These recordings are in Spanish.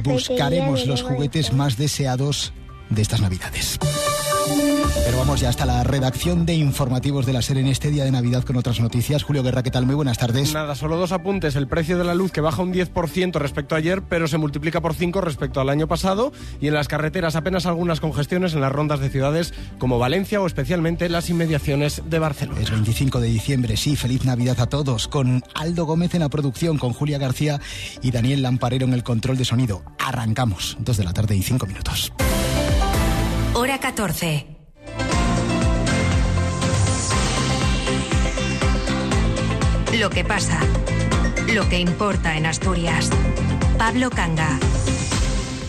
Buscaremos los juguetes más deseados de estas Navidades. Pero vamos ya hasta la redacción de informativos de la serie en este día de Navidad con otras noticias. Julio Guerra, ¿qué tal? Muy buenas tardes. Nada, solo dos apuntes. El precio de la luz que baja un 10% respecto a ayer, pero se multiplica por 5 respecto al año pasado. Y en las carreteras apenas algunas congestiones en las rondas de ciudades como Valencia o especialmente las inmediaciones de Barcelona. Es 25 de diciembre, sí, feliz Navidad a todos. Con Aldo Gómez en la producción, con Julia García y Daniel Lamparero en el control de sonido. Arrancamos. Dos de la tarde y cinco minutos. Hora 14. Lo que pasa. Lo que importa en Asturias. Pablo Canga.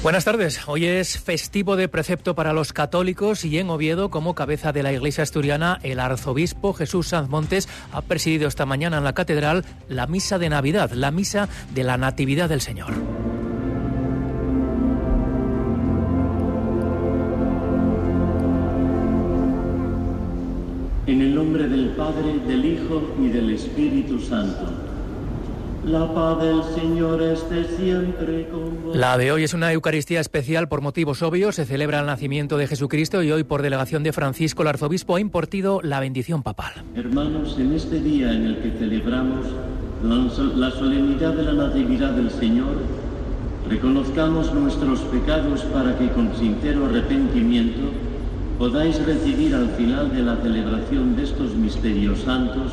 Buenas tardes. Hoy es festivo de precepto para los católicos y en Oviedo, como cabeza de la Iglesia asturiana, el arzobispo Jesús Sanz Montes ha presidido esta mañana en la catedral la misa de Navidad, la misa de la Natividad del Señor. Padre, del Hijo y del Espíritu Santo. La paz del Señor esté siempre con vos. La de hoy es una Eucaristía especial por motivos obvios. Se celebra el nacimiento de Jesucristo y hoy, por delegación de Francisco, el arzobispo ha impartido la bendición papal. Hermanos, en este día en el que celebramos la solemnidad de la Natividad del Señor, reconozcamos nuestros pecados para que con sincero arrepentimiento podáis recibir al final de la celebración de estos misterios santos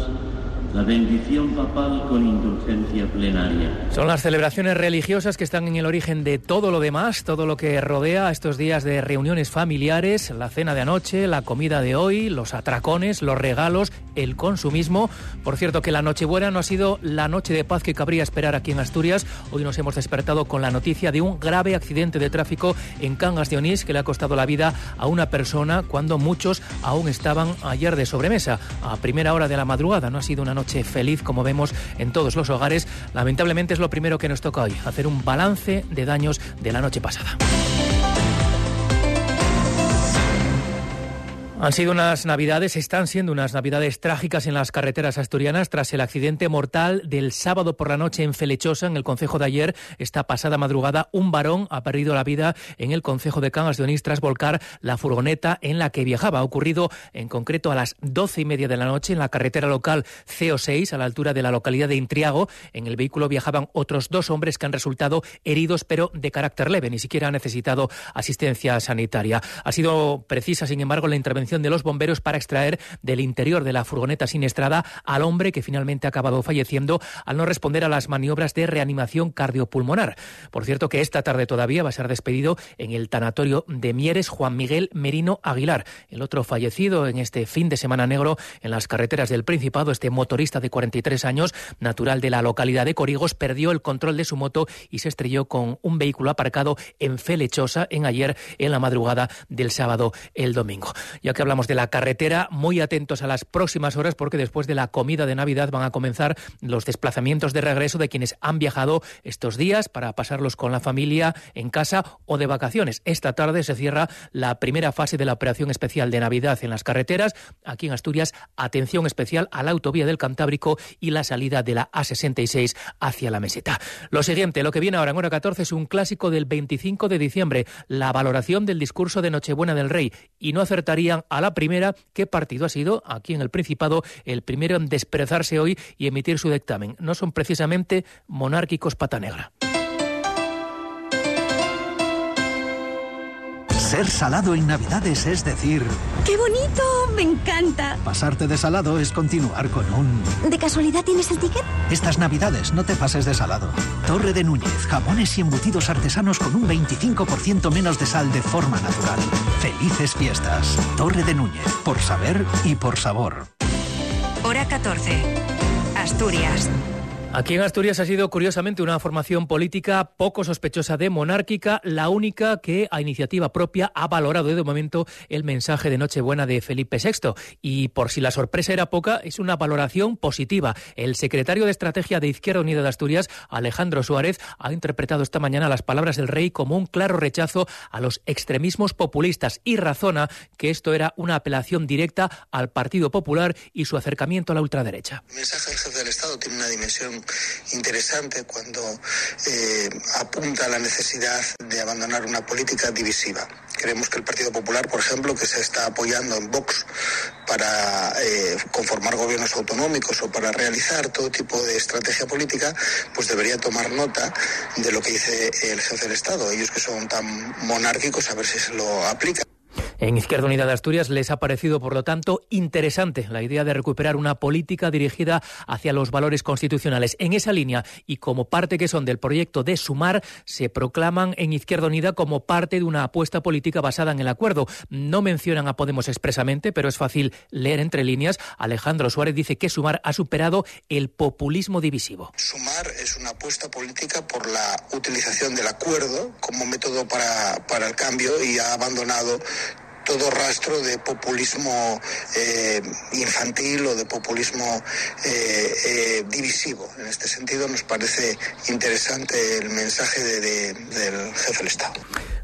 la bendición papal con indulgencia plenaria. Son las celebraciones religiosas que están en el origen de todo lo demás, todo lo que rodea estos días de reuniones familiares, la cena de anoche, la comida de hoy, los atracones, los regalos, el consumismo. Por cierto, que la Nochebuena no ha sido la noche de paz que cabría esperar aquí en Asturias. Hoy nos hemos despertado con la noticia de un grave accidente de tráfico en Cangas de Onís que le ha costado la vida a una persona cuando muchos aún estaban ayer de sobremesa. A primera hora de la madrugada no ha sido una noche feliz como vemos en todos los hogares. Lamentablemente es lo primero que nos toca hoy, hacer un balance de daños de la noche pasada. Han sido unas navidades, están siendo unas navidades trágicas en las carreteras asturianas tras el accidente mortal del sábado por la noche en Felechosa, en el concejo de ayer. Esta pasada madrugada, un varón ha perdido la vida en el concejo de Cangas de Onís tras volcar la furgoneta en la que viajaba. Ha ocurrido en concreto a las doce y media de la noche en la carretera local CO6, a la altura de la localidad de Intriago. En el vehículo viajaban otros dos hombres que han resultado heridos, pero de carácter leve. Ni siquiera han necesitado asistencia sanitaria. Ha sido precisa, sin embargo, la intervención de los bomberos para extraer del interior de la furgoneta siniestrada al hombre que finalmente ha acabado falleciendo al no responder a las maniobras de reanimación cardiopulmonar. Por cierto que esta tarde todavía va a ser despedido en el tanatorio de Mieres Juan Miguel Merino Aguilar, el otro fallecido en este fin de semana negro en las carreteras del Principado, este motorista de 43 años, natural de la localidad de Corigos, perdió el control de su moto y se estrelló con un vehículo aparcado en Felechosa en ayer en la madrugada del sábado el domingo. Ya que hablamos de la carretera, muy atentos a las próximas horas porque después de la comida de Navidad van a comenzar los desplazamientos de regreso de quienes han viajado estos días para pasarlos con la familia en casa o de vacaciones. Esta tarde se cierra la primera fase de la operación especial de Navidad en las carreteras. Aquí en Asturias, atención especial a la autovía del Cantábrico y la salida de la A66 hacia la meseta. Lo siguiente, lo que viene ahora en hora 14 es un clásico del 25 de dicembre, la valoración del discurso de Nochebuena del Rey. Y no acertarían a la primera qué partido ha sido aquí en el Principado el primero en desperezarse hoy y emitir su dictamen. No son precisamente monárquicos pata negra. Ser salado en Navidades es decir, ¡Qué bonito! ¡Me encanta! pasarte de salado es continuar con un... ¿De casualidad tienes el ticket? Estas Navidades no te pases de salado. Torre de Núñez, jamones y embutidos artesanos con un 25% menos de sal de forma natural. Felices fiestas. Torre de Núñez, por saber y por sabor. Hora 14. Asturias. Aquí en Asturias ha sido curiosamente una formación política poco sospechosa de monárquica, la única que a iniciativa propia ha valorado de momento el mensaje de Nochebuena de Felipe VI. Y por si la sorpresa era poca, es una valoración positiva. El secretario de Estrategia de Izquierda Unida de Asturias, Alejandro Suárez, ha interpretado esta mañana las palabras del rey como un claro rechazo a los extremismos populistas y razona que esto era una apelación directa al Partido Popular y su acercamiento a la ultraderecha. El mensaje del jefe del Estado tiene una dimensión interesante cuando eh, apunta a la necesidad de abandonar una política divisiva. Creemos que el Partido Popular, por ejemplo, que se está apoyando en Vox para eh, conformar gobiernos autonómicos o para realizar todo tipo de estrategia política, pues debería tomar nota de lo que dice el jefe del Estado. Ellos que son tan monárquicos, a ver si se lo aplican. En Izquierda Unida de Asturias les ha parecido, por lo tanto, interesante la idea de recuperar una política dirigida hacia los valores constitucionales. En esa línea y como parte que son del proyecto de Sumar, se proclaman en Izquierda Unida como parte de una apuesta política basada en el acuerdo. No mencionan a Podemos expresamente, pero es fácil leer entre líneas. Alejandro Suárez dice que Sumar ha superado el populismo divisivo. Sumar es una apuesta política por la utilización del acuerdo como método para, para el cambio y ha abandonado todo rastro de populismo eh, infantil o de populismo eh, eh, divisivo. En este sentido, nos parece interesante el mensaje del jefe del Estado.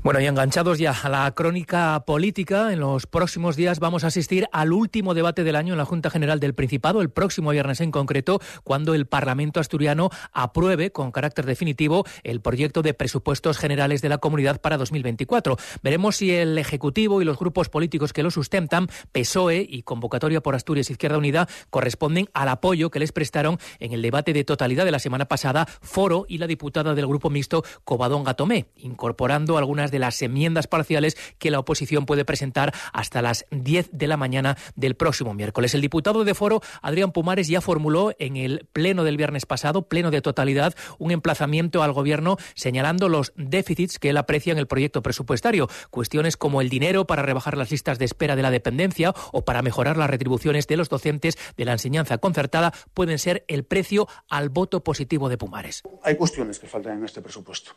Bueno, y enganchados ya a la crónica política, en los próximos días vamos a asistir al último debate del año en la Junta General del Principado, el próximo viernes en concreto, cuando el Parlamento asturiano apruebe con carácter definitivo el proyecto de presupuestos generales de la comunidad para 2024. Veremos si el Ejecutivo y los grupos políticos que lo sustentan, PSOE y Convocatoria por Asturias Izquierda Unida, corresponden al apoyo que les prestaron en el debate de totalidad de la semana pasada Foro y la diputada del grupo mixto Covadón Gatomé, incorporando algunas de de las enmiendas parciales que la oposición puede presentar hasta las 10 de la mañana del próximo miércoles. El diputado de Foro, Adrián Pumares, ya formuló en el pleno del viernes pasado, pleno de totalidad, un emplazamiento al gobierno señalando los déficits que él aprecia en el proyecto presupuestario. Cuestiones como el dinero para rebajar las listas de espera de la dependencia o para mejorar las retribuciones de los docentes de la enseñanza concertada pueden ser el precio al voto positivo de Pumares. Hay cuestiones que faltan en este presupuesto.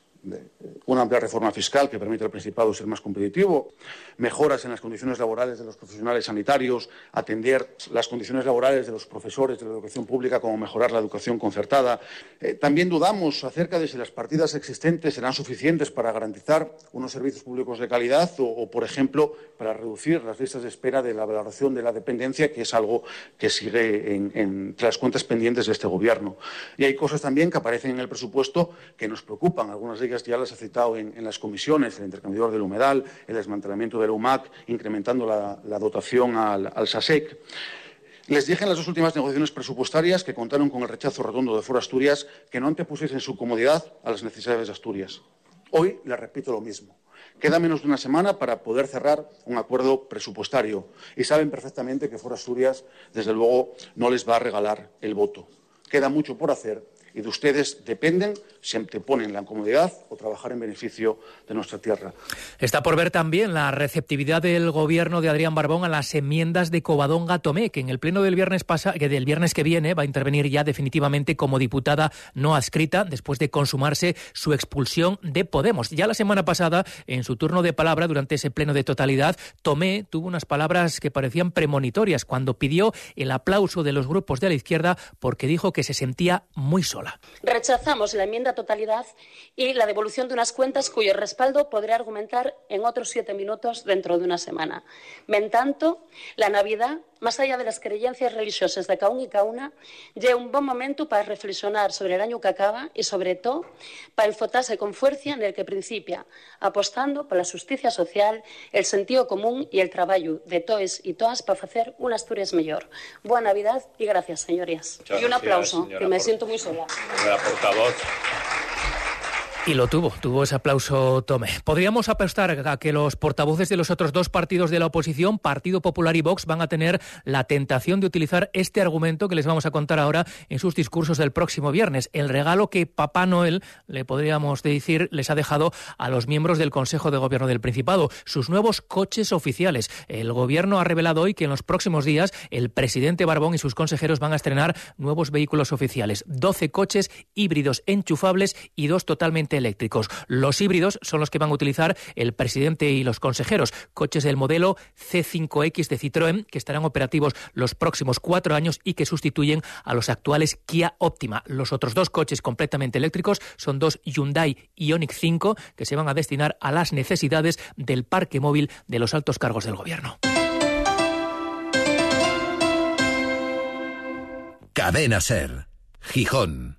Una amplia reforma fiscal que permite al Principado ser más competitivo, mejoras en las condiciones laborales de los profesionales sanitarios, atender las condiciones laborales de los profesores de la educación pública, como mejorar la educación concertada. Eh, también dudamos acerca de si las partidas existentes serán suficientes para garantizar unos servicios públicos de calidad o, por ejemplo, para reducir las listas de espera de la valoración de la dependencia, que es algo que sigue en, entre las cuentas pendientes de este Gobierno. Y hay cosas también que aparecen en el presupuesto que nos preocupan. Algunas de ellas ya las he citado en, en las comisiones, el intercambio del humedal, el desmantelamiento del UMAC, incrementando la, dotación al, SASEC. Les dije en las dos últimas negociaciones presupuestarias que contaron con el rechazo redondo de Foro Asturias que no antepusiesen su comodidad a las necesidades de Asturias. Hoy les repito lo mismo. Queda menos de una semana para poder cerrar un acuerdo presupuestario y saben perfectamente que Foro Asturias, desde luego, no les va a regalar el voto. Queda mucho por hacer y de ustedes dependen si ponen la comodidad o trabajar en beneficio de nuestra tierra. Está por ver también la receptividad del gobierno de Adrián Barbón a las enmiendas de Covadonga Tomé, que en el pleno del viernes pasa, que del viernes que viene va a intervenir ya definitivamente como diputada no adscrita después de consumarse su expulsión de Podemos. Ya la semana pasada, en su turno de palabra durante ese pleno de totalidad, Tomé tuvo unas palabras que parecían premonitorias cuando pidió el aplauso de los grupos de la izquierda porque dijo que se sentía muy Rechazamos la enmienda a totalidad y la devolución de unas cuentas cuyo respaldo podré argumentar en otros siete minutos dentro de una semana. En tanto, la Navidad más allá de las creencias religiosas de cada uno y cada una, llega un buen momento para reflexionar sobre el año que acaba y, sobre todo, para enfotarse con fuerza en el que principia, apostando por la justicia social, el sentido común y el trabajo de todos y todas para hacer una Asturias mejor. Buena Navidad y gracias, señorías. y un aplauso, que me siento muy sola. Portavoz. Y lo tuvo, tuvo ese aplauso Tome. Podríamos apostar a que los portavoces de los otros dos partidos de la oposición, Partido Popular y Vox, van a tener la tentación de utilizar este argumento que les vamos a contar ahora en sus discursos del próximo viernes. El regalo que Papá Noel, le podríamos decir, les ha dejado a los miembros del Consejo de Gobierno del Principado, sus nuevos coches oficiales. El Gobierno ha revelado hoy que en los próximos días el presidente Barbón y sus consejeros van a estrenar nuevos vehículos oficiales. 12 coches híbridos enchufables y dos totalmente eléctricos. Los híbridos son los que van a utilizar el presidente y los consejeros. Coches del modelo C5X de Citroën que estarán operativos los próximos cuatro años y que sustituyen a los actuales Kia Optima. Los otros dos coches completamente eléctricos son dos Hyundai Ioniq 5 que se van a destinar a las necesidades del parque móvil de los altos cargos del gobierno. Cadena Ser, Gijón.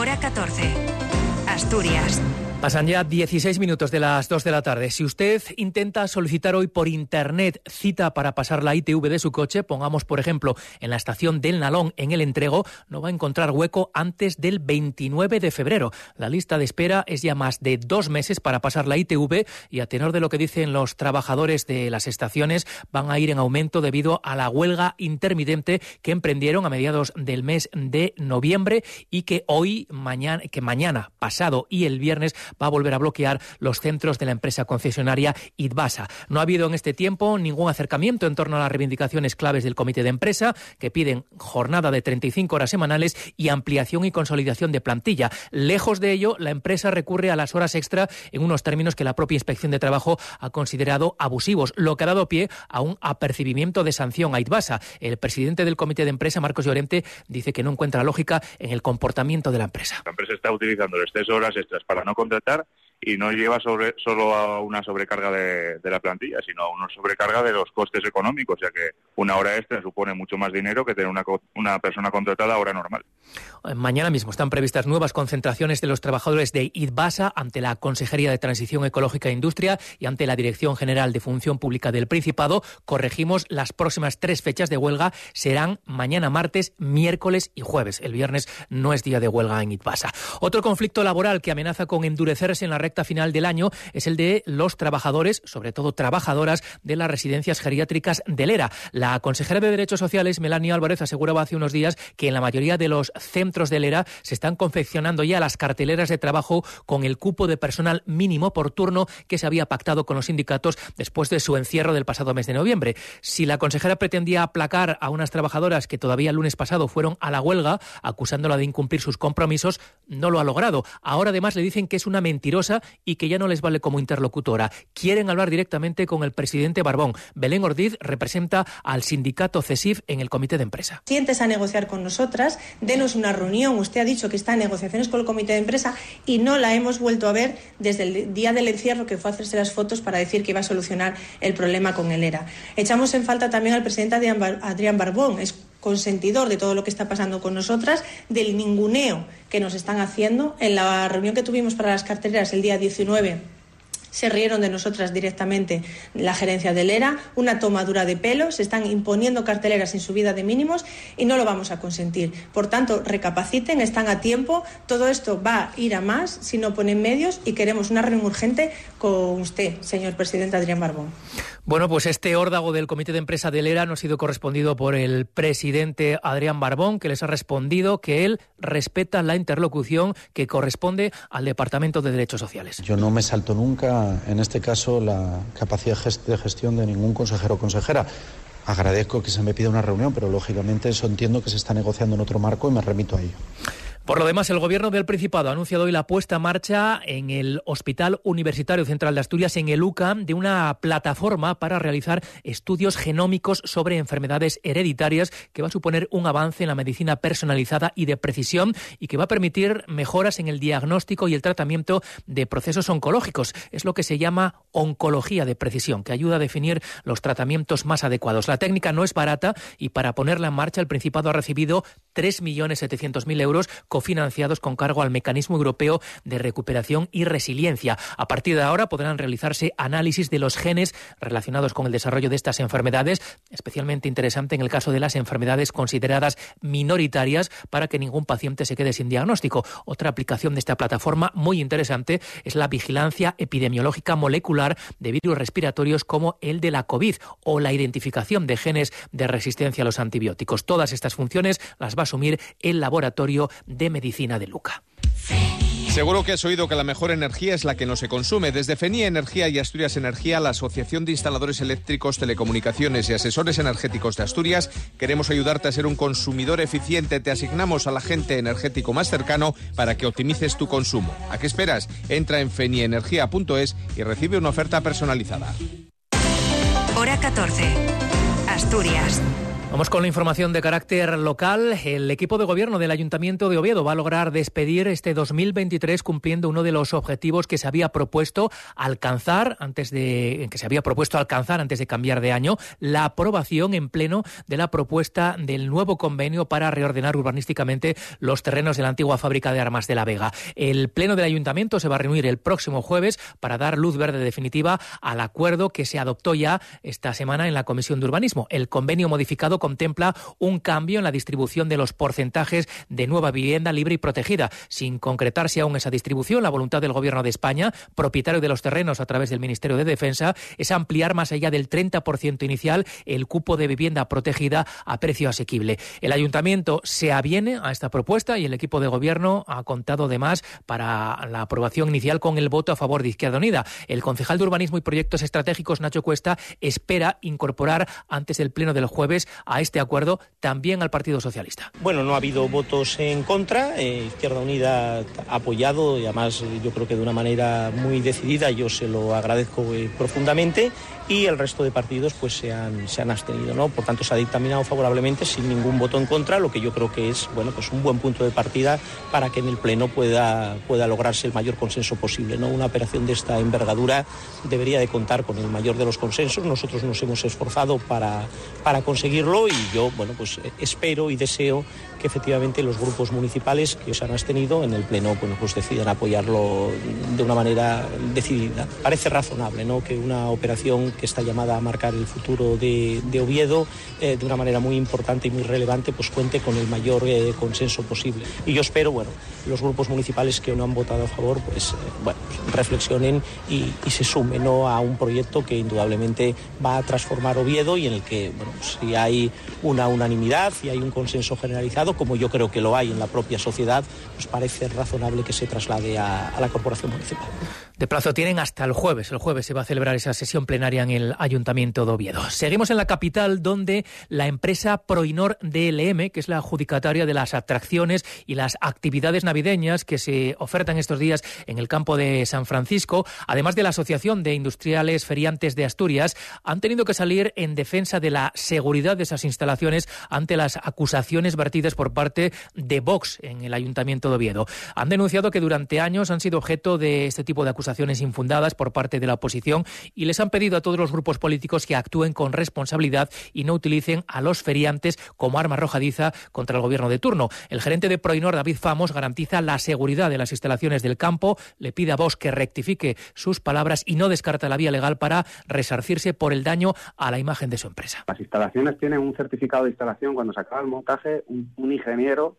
Hora 14. Asturias. Pasan ya 16 minutos de las 2 de la tarde. Si usted intenta solicitar hoy por internet cita para pasar la ITV de su coche, pongamos por ejemplo en la estación del Nalón en el entrego, no va a encontrar hueco antes del 29 de febrero. La lista de espera es ya más de dos meses para pasar la ITV y a tenor de lo que dicen los trabajadores de las estaciones, van a ir en aumento debido a la huelga intermitente que emprendieron a mediados del mes de noviembre y que hoy, mañana, que mañana, pasado y el viernes va a volver a bloquear los centros de la empresa concesionaria Idbasa. No ha habido en este tiempo ningún acercamiento en torno a las reivindicaciones claves del comité de empresa, que piden jornada de 35 horas semanales y ampliación y consolidación de plantilla. Lejos de ello, la empresa recurre a las horas extra en unos términos que la propia Inspección de Trabajo ha considerado abusivos, lo que ha dado pie a un apercibimiento de sanción a Idbasa. El presidente del comité de empresa, Marcos Llorente, dice que no encuentra lógica en el comportamiento de la empresa. La empresa está utilizando el exceso de horas extras para no contratar y no lleva sobre, solo a una sobrecarga de, la plantilla, sino a una sobrecarga de los costes económicos, ya que una hora extra supone mucho más dinero que tener una, una persona contratada a hora normal. Mañana mismo están previstas nuevas concentraciones de los trabajadores de IDBASA ante la Consejería de Transición Ecológica e Industria y ante la Dirección General de Función Pública del Principado. Corregimos, las próximas tres fechas de huelga serán mañana martes, miércoles y jueves. El viernes no es día de huelga en IDBASA. Otro conflicto laboral que amenaza con endurecerse en la recta final del año es el de los trabajadores, sobre todo trabajadoras, de las residencias geriátricas del ERA. La consejera de Derechos Sociales, Melania Álvarez, aseguraba hace unos días que en la mayoría de los centros del ERA se están confeccionando ya las carteleras de trabajo con el cupo de personal mínimo por turno que se había pactado con los sindicatos después de su encierro del pasado mes de noviembre. Si la consejera pretendía aplacar a unas trabajadoras que todavía el lunes pasado fueron a la huelga, acusándola de incumplir sus compromisos, no lo ha logrado. Ahora además le dicen que es una mentirosa y que ya no les vale como interlocutora. Quieren hablar directamente con el presidente Barbón. Belén Ordiz representa al sindicato CESIF en el comité de empresa. Sientes a negociar con nosotras, denos una reunión. Usted ha dicho que está en negociaciones con el comité de empresa y no la hemos vuelto a ver desde el día del encierro que fue a hacerse las fotos para decir que iba a solucionar el problema con el ERA. Echamos en falta también al presidente Adrián Barbón. Es consentidor de todo lo que está pasando con nosotras, del ninguneo que nos están haciendo. En la reunión que tuvimos para las carteras el día 19 se rieron de nosotras directamente la gerencia del ERA, una tomadura de pelo, se están imponiendo carteleras sin subida de mínimos y no lo vamos a consentir. Por tanto, recapaciten, están a tiempo, todo esto va a ir a más si no ponen medios y queremos una reunión urgente con usted, señor presidente Adrián Barbón. Bueno, pues este órdago del Comité de Empresa del ERA no ha sido correspondido por el presidente Adrián Barbón, que les ha respondido que él respeta la interlocución que corresponde al Departamento de Derechos Sociales. Yo no me salto nunca, en este caso, la capacidad de gestión de ningún consejero o consejera. Agradezco que se me pida una reunión, pero lógicamente eso entiendo que se está negociando en otro marco y me remito a ello. Por lo demás, el Gobierno del Principado ha anunciado hoy la puesta en marcha en el Hospital Universitario Central de Asturias, en el UCAM, de una plataforma para realizar estudios genómicos sobre enfermedades hereditarias que va a suponer un avance en la medicina personalizada y de precisión y que va a permitir mejoras en el diagnóstico y el tratamiento de procesos oncológicos. Es lo que se llama oncología de precisión, que ayuda a definir los tratamientos más adecuados. La técnica no es barata y para ponerla en marcha el Principado ha recibido 3.700.000 euros con cofinanciados con cargo al Mecanismo Europeo de Recuperación y Resiliencia. A partir de ahora podrán realizarse análisis de los genes relacionados con el desarrollo de estas enfermedades, especialmente interesante en el caso de las enfermedades consideradas minoritarias para que ningún paciente se quede sin diagnóstico. Otra aplicación de esta plataforma muy interesante es la vigilancia epidemiológica molecular de virus respiratorios como el de la COVID o la identificación de genes de resistencia a los antibióticos. Todas estas funciones las va a asumir el Laboratorio de Medicina de Luca. Seguro que has oído que la mejor energía es la que no se consume. Desde FENIA Energía y Asturias Energía, la Asociación de Instaladores Eléctricos, Telecomunicaciones y Asesores Energéticos de Asturias, queremos ayudarte a ser un consumidor eficiente. Te asignamos al agente energético más cercano para que optimices tu consumo. ¿A qué esperas? Entra en fenienergia.es y recibe una oferta personalizada. Hora 14. Asturias. Vamos con la información de carácter local. El equipo de gobierno del Ayuntamiento de Oviedo va a lograr despedir este 2023 cumpliendo uno de los objetivos que se había propuesto alcanzar antes de que se había propuesto alcanzar antes de cambiar de año, la aprobación en pleno de la propuesta del nuevo convenio para reordenar urbanísticamente los terrenos de la antigua fábrica de armas de La Vega. El pleno del Ayuntamiento se va a reunir el próximo jueves para dar luz verde definitiva al acuerdo que se adoptó ya esta semana en la Comisión de Urbanismo. El convenio modificado contempla un cambio en la distribución de los porcentajes de nueva vivienda libre y protegida. Sin concretarse aún esa distribución, la voluntad del Gobierno de España, propietario de los terrenos a través del Ministerio de Defensa, es ampliar más allá del 30% inicial el cupo de vivienda protegida a precio asequible. El Ayuntamiento se aviene a esta propuesta y el equipo de Gobierno ha contado además para la aprobación inicial con el voto a favor de Izquierda Unida. El concejal de Urbanismo y Proyectos Estratégicos, Nacho Cuesta, espera incorporar antes del pleno del jueves a este acuerdo también al Partido Socialista. Bueno, no ha habido votos en contra. Eh, Izquierda Unida ha apoyado y además yo creo que de una manera muy decidida. Yo se lo agradezco eh, profundamente y el resto de partidos pues se han, se han abstenido, ¿no? Por tanto se ha dictaminado favorablemente sin ningún voto en contra, lo que yo creo que es bueno pues un buen punto de partida para que en el pleno pueda, pueda lograrse el mayor consenso posible, ¿no? Una operación de esta envergadura debería de contar con el mayor de los consensos. Nosotros nos hemos esforzado para, para conseguirlo y yo bueno pues espero y deseo que efectivamente los grupos municipales que se han abstenido en el pleno bueno pues decidan apoyarlo de una manera decidida. Parece razonable, ¿no? Que una operación que está llamada a marcar el futuro de, de Oviedo eh, de una manera muy importante y muy relevante, pues cuente con el mayor eh, consenso posible. Y yo espero, bueno, los grupos municipales que no han votado a favor, pues, eh, bueno, reflexionen y, y, se sumen ¿no? a un proyecto que indudablemente va a transformar Oviedo y en el que, bueno, si hay una unanimidad y hay un consenso generalizado, como yo creo que lo hay en la propia sociedad, pues parece razonable que se traslade a, a la corporación municipal. De plazo tienen hasta el jueves. El jueves se va a celebrar esa sesión plenaria en el Ayuntamiento de Oviedo. Seguimos en la capital, donde la empresa Proinor DLM, que es la adjudicataria de las atracciones y las actividades navideñas que se ofertan estos días en el campo de San Francisco, además de la Asociación de Industriales Feriantes de Asturias, han tenido que salir en defensa de la seguridad de esas instalaciones ante las acusaciones vertidas por parte de Vox en el Ayuntamiento de Oviedo. Han denunciado que durante años han sido objeto de este tipo de acusaciones infundadas por parte de la oposición y les han pedido a todos los grupos políticos que actúen con responsabilidad y no utilicen a los feriantes como arma arrojadiza contra el gobierno de turno. El gerente de Proinor, David Famos, garantiza la seguridad de las instalaciones del campo, le pide a Vox que rectifique sus palabras y no descarta la vía legal para resarcirse por el daño a la imagen de su empresa. Las instalaciones tienen un certificado de instalación cuando se acaba el montaje, un ingeniero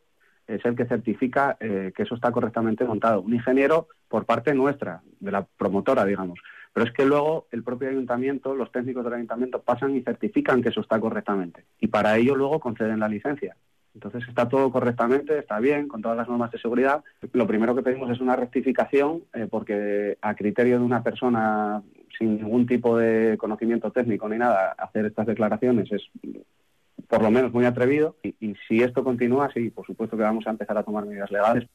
es el que certifica eh, que eso está correctamente montado. Un ingeniero por parte nuestra, de la promotora, digamos. Pero es que luego el propio ayuntamiento, los técnicos del ayuntamiento pasan y certifican que eso está correctamente. Y para ello luego conceden la licencia. Entonces está todo correctamente, está bien, con todas las normas de seguridad. Lo primero que pedimos es una rectificación, eh, porque a criterio de una persona sin ningún tipo de conocimiento técnico ni nada, hacer estas declaraciones es por lo menos muy atrevido. Y, si esto continúa, sí, por supuesto que vamos a empezar a tomar medidas legales.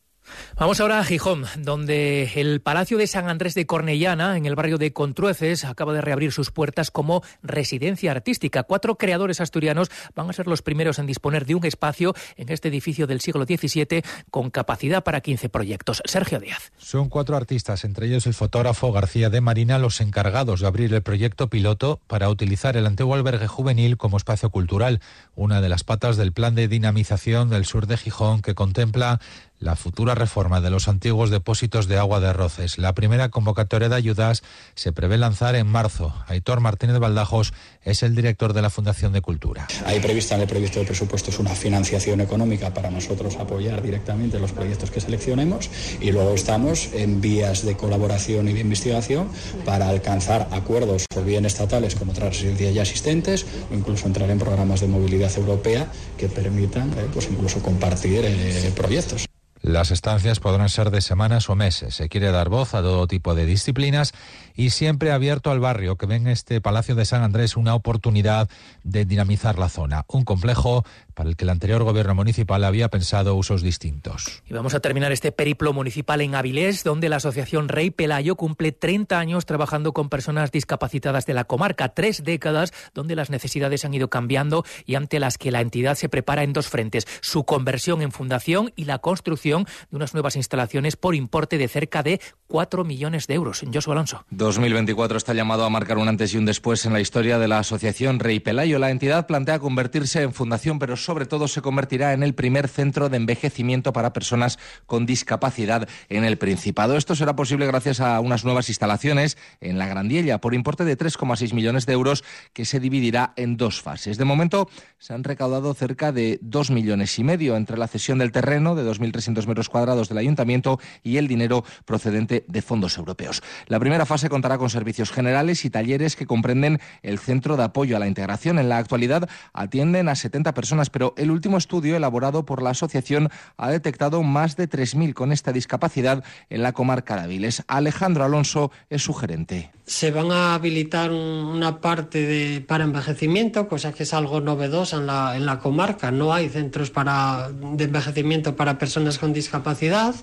Vamos ahora a Gijón, donde el Palacio de San Andrés de Cornellana, en el barrio de Contrueces, acaba de reabrir sus puertas como residencia artística. Cuatro creadores asturianos van a ser los primeros en disponer de un espacio en este edificio del siglo XVII con capacidad para 15 proyectos. Sergio Díaz. Son cuatro artistas, entre ellos el fotógrafo García de Marina, los encargados de abrir el proyecto piloto para utilizar el antiguo albergue juvenil como espacio cultural, una de las patas del plan de dinamización del sur de Gijón que contempla la futura reforma de los antiguos depósitos de agua de Roces. La primera convocatoria de ayudas se prevé lanzar en marzo. Aitor Martínez Baldajos es el director de la Fundación de Cultura. Hay prevista en el proyecto de presupuestos una financiación económica para nosotros apoyar directamente los proyectos que seleccionemos y luego estamos en vías de colaboración y de investigación para alcanzar acuerdos o bien estatales con otras residencias ya existentes o incluso entrar en programas de movilidad europea que permitan eh, pues incluso compartir eh, proyectos. Las estancias podrán ser de semanas o meses. Se quiere dar voz a todo tipo de disciplinas y siempre abierto al barrio, que ven este Palacio de San Andrés una oportunidad de dinamizar la zona. Un complejo para el que el anterior gobierno municipal había pensado usos distintos. Y vamos a terminar este periplo municipal en Avilés, donde la Asociación Rey Pelayo cumple 30 años trabajando con personas discapacitadas de la comarca, tres décadas donde las necesidades han ido cambiando y ante las que la entidad se prepara en dos frentes, su conversión en fundación y la construcción de unas nuevas instalaciones por importe de cerca de 4 millones de euros. Josué Alonso. 2024 está llamado a marcar un antes y un después en la historia de la Asociación Rey Pelayo. La entidad plantea convertirse en fundación, pero sobre todo se convertirá en el primer centro de envejecimiento para personas con discapacidad en el Principado. Esto será posible gracias a unas nuevas instalaciones en la Grandiella por importe de 3,6 millones de euros que se dividirá en dos fases. De momento se han recaudado cerca de 2 millones y medio entre la cesión del terreno de 2.300 metros cuadrados del ayuntamiento y el dinero procedente de fondos europeos. La primera fase contará con servicios generales y talleres que comprenden el Centro de Apoyo a la Integración. En la actualidad atienden a 70 personas, pero el último estudio elaborado por la asociación ha detectado más de 3.000 con esta discapacidad en la comarca de Aviles. Alejandro Alonso es su gerente. Se van a habilitar una parte de, para envejecimiento, cosa que es algo novedosa en la, en la comarca. No hay centros para, de envejecimiento para personas con discapacidad.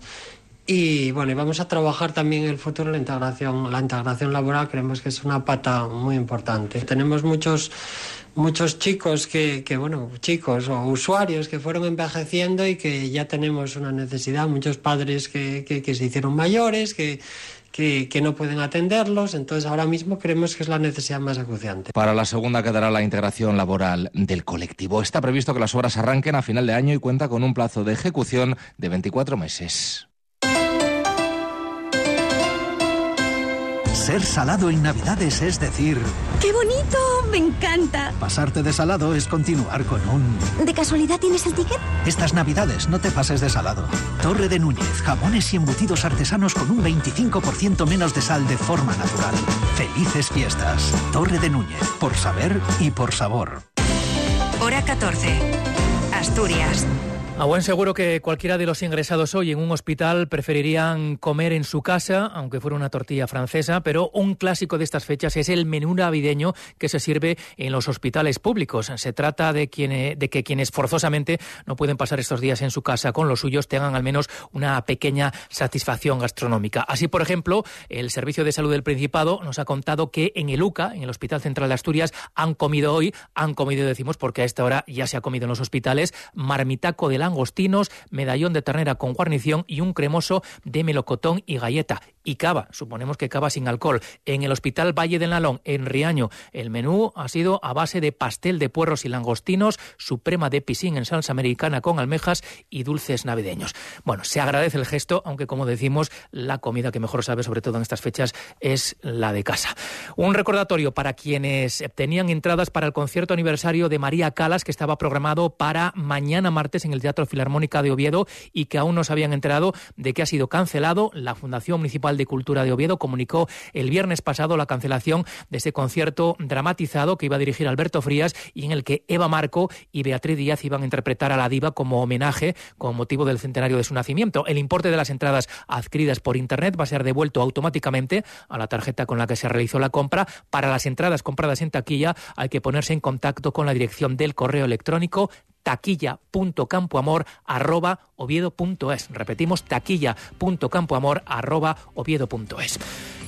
Y bueno, y vamos a trabajar también en el futuro la integración, la integración laboral, creemos que es una pata muy importante. Tenemos muchos muchos chicos que, que, bueno, chicos o usuarios que fueron envejeciendo y que ya tenemos una necesidad, muchos padres que, que, que se hicieron mayores, que, que, que, no pueden atenderlos. Entonces, ahora mismo creemos que es la necesidad más acuciante. Para la segunda quedará la integración laboral del colectivo. Está previsto que las obras arranquen a final de año y cuenta con un plazo de ejecución de 24 meses. Ser salado en Navidades es decir... ¡Qué bonito! ¡Me encanta! Pasarte de salado es continuar con un... ¿De casualidad tienes el ticket? Estas Navidades no te pases de salado. Torre de Núñez, jamones y embutidos artesanos con un 25% menos de sal de forma natural. Felices fiestas. Torre de Núñez, por saber y por sabor. Hora 14. Asturias. A buen seguro que cualquiera de los ingresados hoy en un hospital preferirían comer en su casa, aunque fuera una tortilla francesa, pero un clásico de estas fechas es el menú navideño que se sirve en los hospitales públicos. Se trata de, de que quienes forzosamente no pueden pasar estos días en su casa con los suyos tengan al menos una pequeña satisfacción gastronómica. Así, por ejemplo, el Servicio de Salud del Principado nos ha contado que en el UCA, en el Hospital Central de Asturias, han comido hoy, han comido, decimos, porque a esta hora ya se ha comido en los hospitales, marmitaco de langostinos, medallón de ternera con guarnición y un cremoso de melocotón y galleta. Y cava, suponemos que cava sin alcohol. En el Hospital Valle del Nalón, en Riaño, el menú ha sido a base de pastel de puerros y langostinos, suprema de piscín en salsa americana con almejas y dulces navideños. Bueno, se agradece el gesto, aunque como decimos, la comida que mejor sabe, sobre todo en estas fechas, es la de casa. Un recordatorio para quienes tenían entradas para el concierto aniversario de María Calas, que estaba programado para mañana martes en el Teatro Filarmónica de Oviedo y que aún no se habían enterado de que ha sido cancelado. La Fundación De Cultura de Oviedo comunicó el viernes pasado la cancelación de ese concierto dramatizado que iba a dirigir Alberto Frías y en el que Eva Marco y Beatriz Díaz iban a interpretar a la diva como homenaje con motivo del centenario de su nacimiento. El importe de las entradas adquiridas por Internet va a ser devuelto automáticamente a la tarjeta con la que se realizó la compra. Para las entradas compradas en taquilla hay que ponerse en contacto con la dirección del correo electrónico taquilla.campoamor.oviedo.es. Repetimos, taquilla.campoamor.oviedo.es.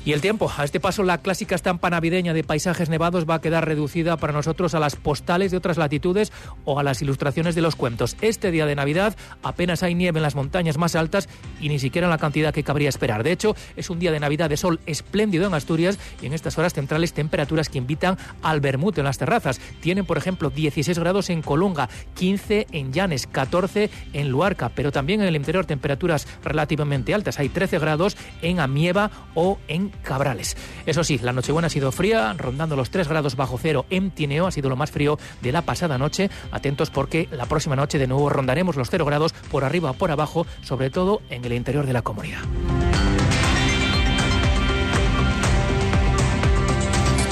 Y el tiempo, a este paso la clásica estampa navideña de paisajes nevados va a quedar reducida para nosotros a las postales de otras latitudes o a las ilustraciones de los cuentos. Este día de Navidad apenas hay nieve en las montañas más altas y ni siquiera en la cantidad que cabría esperar. De hecho, es un día de Navidad de sol espléndido en Asturias y en estas horas centrales temperaturas que invitan al vermut en las terrazas. Tienen, por ejemplo, 16 grados en Colunga, 15 en Llanes, 14 en Luarca, pero también en el interior temperaturas relativamente altas. Hay 13 grados en Amieva o en Cabrales. Eso sí, la Nochebuena ha sido fría, rondando los 3 grados bajo cero en Tineo, ha sido lo más frío de la pasada noche. Atentos porque la próxima noche de nuevo rondaremos los 0 grados por arriba o por abajo, sobre todo en el interior de la comunidad.